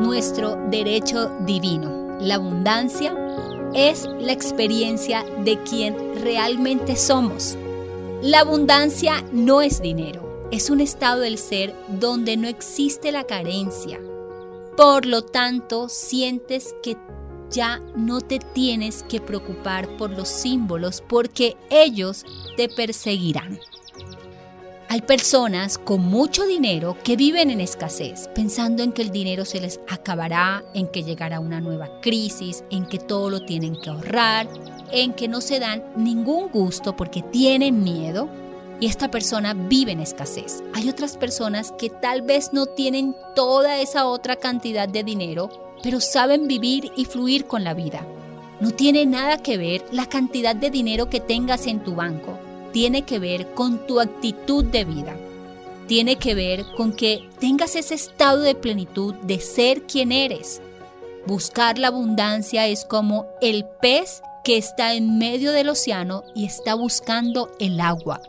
nuestro derecho divino. La abundancia es la experiencia de quien realmente somos. La abundancia no es dinero, es un estado del ser donde no existe la carencia. Por lo tanto, sientes que ya no te tienes que preocupar por los símbolos porque ellos te perseguirán. Hay personas con mucho dinero que viven en escasez, pensando en que el dinero se les acabará, en que llegará una nueva crisis, en que todo lo tienen que ahorrar, en que no se dan ningún gusto porque tienen miedo y esta persona vive en escasez. Hay otras personas que tal vez no tienen toda esa otra cantidad de dinero, pero saben vivir y fluir con la vida. No tiene nada que ver la cantidad de dinero que tengas en tu banco. Tiene que ver con tu actitud de vida. Tiene que ver con que tengas ese estado de plenitud de ser quien eres. Buscar la abundancia es como el pez que está en medio del océano y está buscando el agua.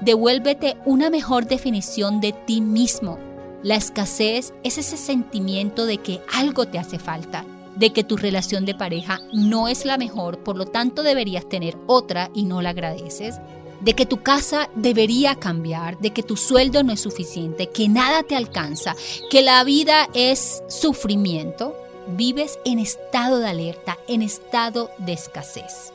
Devuélvete una mejor definición de ti mismo la escasez es ese sentimiento de que algo te hace falta, de que tu relación de pareja no es la mejor, por lo tanto deberías tener otra y no la agradeces, de que tu casa debería cambiar, de que tu sueldo no es suficiente, que nada te alcanza, que la vida es sufrimiento, vives en estado de alerta, en estado de escasez.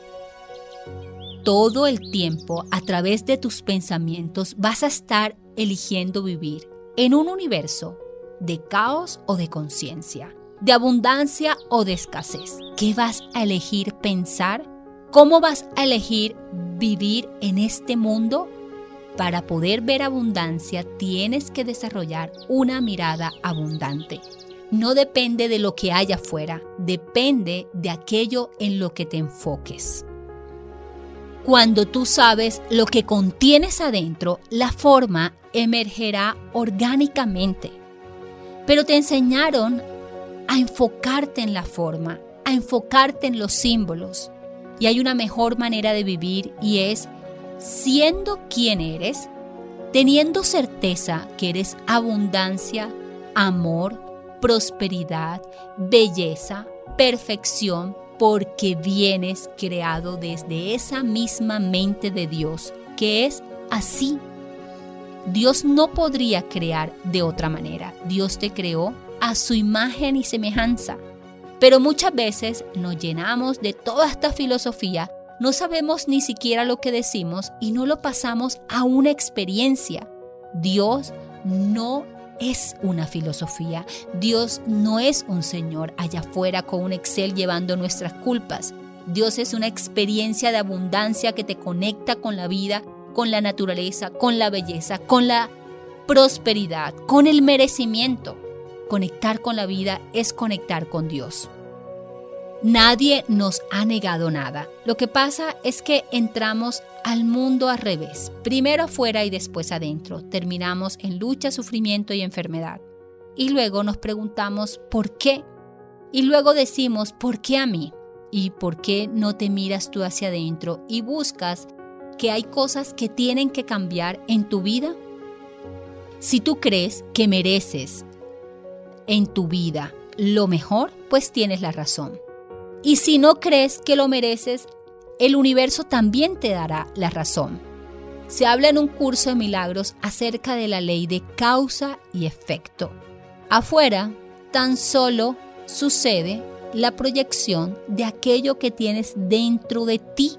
Todo el tiempo, a través de tus pensamientos, vas a estar eligiendo vivir en un universo de caos o de conciencia, de abundancia o de escasez. ¿Qué vas a elegir pensar? ¿Cómo vas a elegir vivir en este mundo? Para poder ver abundancia tienes que desarrollar una mirada abundante. No depende de lo que haya afuera, depende de aquello en lo que te enfoques. Cuando tú sabes lo que contienes adentro, la forma emergerá orgánicamente. Pero te enseñaron a enfocarte en la forma, a enfocarte en los símbolos. Y hay una mejor manera de vivir y es siendo quien eres, teniendo certeza que eres abundancia, amor, prosperidad, belleza, perfección, porque vienes creado desde esa misma mente de Dios, que es así. Dios no podría crear de otra manera. Dios te creó a su imagen y semejanza. Pero muchas veces nos llenamos de toda esta filosofía, no sabemos ni siquiera lo que decimos y no lo pasamos a una experiencia. Dios no es una filosofía. Dios no es un Señor allá afuera con un Excel llevando nuestras culpas. Dios es una experiencia de abundancia que te conecta con la vida, con la naturaleza, con la belleza, con la prosperidad, con el merecimiento. Conectar con la vida es conectar con Dios. Nadie nos ha negado nada. Lo que pasa es que entramos al mundo al revés, primero afuera y después adentro. Terminamos en lucha, sufrimiento y enfermedad. Y luego nos preguntamos ¿por qué? Y luego decimos ¿por qué a mí? ¿Y por qué no te miras tú hacia adentro y buscas que hay cosas que tienen que cambiar en tu vida? Si tú crees que mereces en tu vida lo mejor, pues tienes la razón. Y si no crees que lo mereces, el universo también te dará la razón. Se habla en un curso de milagros acerca de la ley de causa y efecto. Afuera tan solo sucede la proyección de aquello que tienes dentro de ti.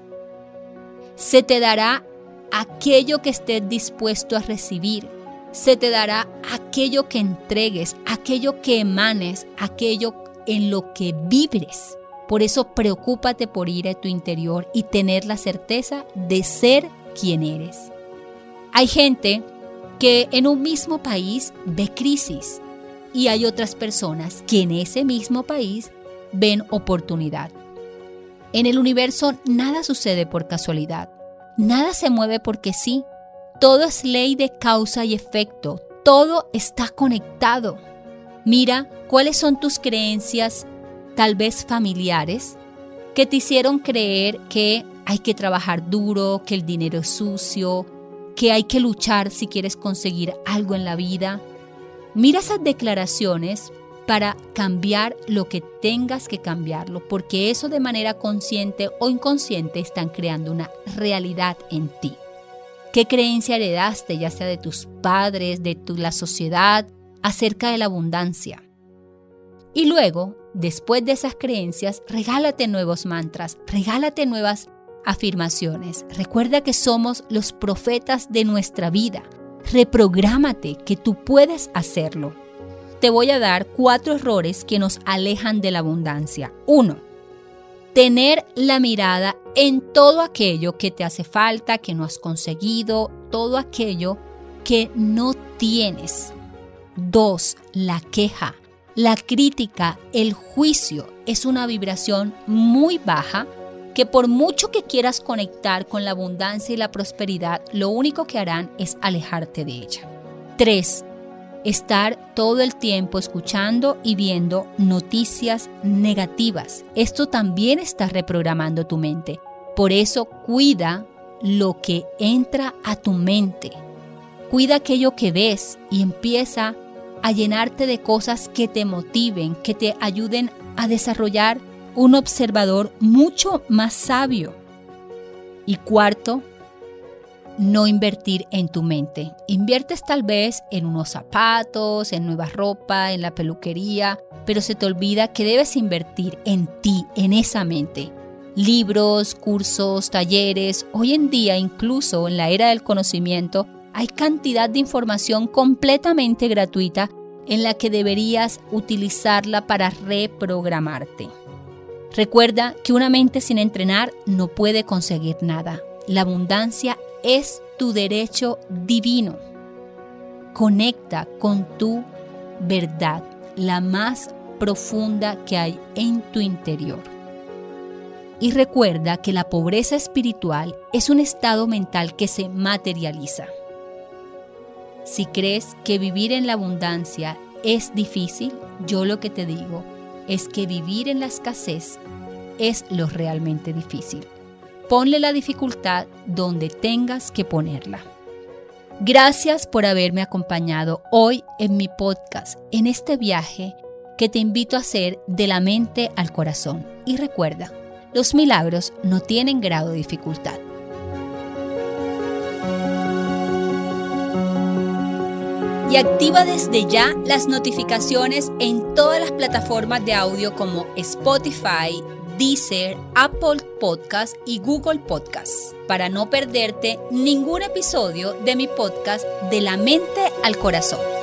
Se te dará aquello que estés dispuesto a recibir. Se te dará aquello que entregues, aquello que emanes, aquello en lo que vibres. Por eso preocúpate por ir a tu interior y tener la certeza de ser quien eres. Hay gente que en un mismo país ve crisis y hay otras personas que en ese mismo país ven oportunidad. En el universo nada sucede por casualidad, nada se mueve porque sí, todo es ley de causa y efecto, todo está conectado. Mira cuáles son tus creencias, tal vez familiares, que te hicieron creer que hay que trabajar duro, que el dinero es sucio, que hay que luchar si quieres conseguir algo en la vida. Mira esas declaraciones para cambiar lo que tengas que cambiarlo, porque eso de manera consciente o inconsciente están creando una realidad en ti. ¿Qué creencia heredaste, ya sea de tus padres, de tu, la sociedad, acerca de la abundancia? Y luego, después de esas creencias, regálate nuevos mantras, regálate nuevas afirmaciones. Recuerda que somos los profetas de nuestra vida. Reprográmate que tú puedes hacerlo. Te voy a dar cuatro errores que nos alejan de la abundancia. Uno, Tener la mirada en todo aquello que te hace falta, que no has conseguido, todo aquello que no tienes. Dos, La queja. La crítica, el juicio es una vibración muy baja que por mucho que quieras conectar con la abundancia y la prosperidad, lo único que harán es alejarte de ella. 3. Estar todo el tiempo escuchando y viendo noticias negativas. Esto también está reprogramando tu mente. Por eso cuida lo que entra a tu mente. Cuida aquello que ves y empieza a llenarte de cosas que te motiven, que te ayuden a desarrollar un observador mucho más sabio. Y cuarto, no invertir en tu mente. Inviertes tal vez en unos zapatos, en nueva ropa, en la peluquería, pero se te olvida que debes invertir en ti, en esa mente. Libros, cursos, talleres, hoy en día incluso en la era del conocimiento hay cantidad de información completamente gratuita en la que deberías utilizarla para reprogramarte. Recuerda que una mente sin entrenar no puede conseguir nada. La abundancia es tu derecho divino. Conecta con tu verdad, la más profunda que hay en tu interior. Y recuerda que la pobreza espiritual es un estado mental que se materializa. Si crees que vivir en la abundancia es difícil, yo lo que te digo es que vivir en la escasez es lo realmente difícil. Ponle la dificultad donde tengas que ponerla. Gracias por haberme acompañado hoy en mi podcast, en este viaje que te invito a hacer de la mente al corazón. Y recuerda, los milagros no tienen grado de dificultad. y activa desde ya las notificaciones en todas las plataformas de audio como Spotify, Deezer, Apple Podcast y Google Podcast para no perderte ningún episodio de mi podcast De la mente al corazón.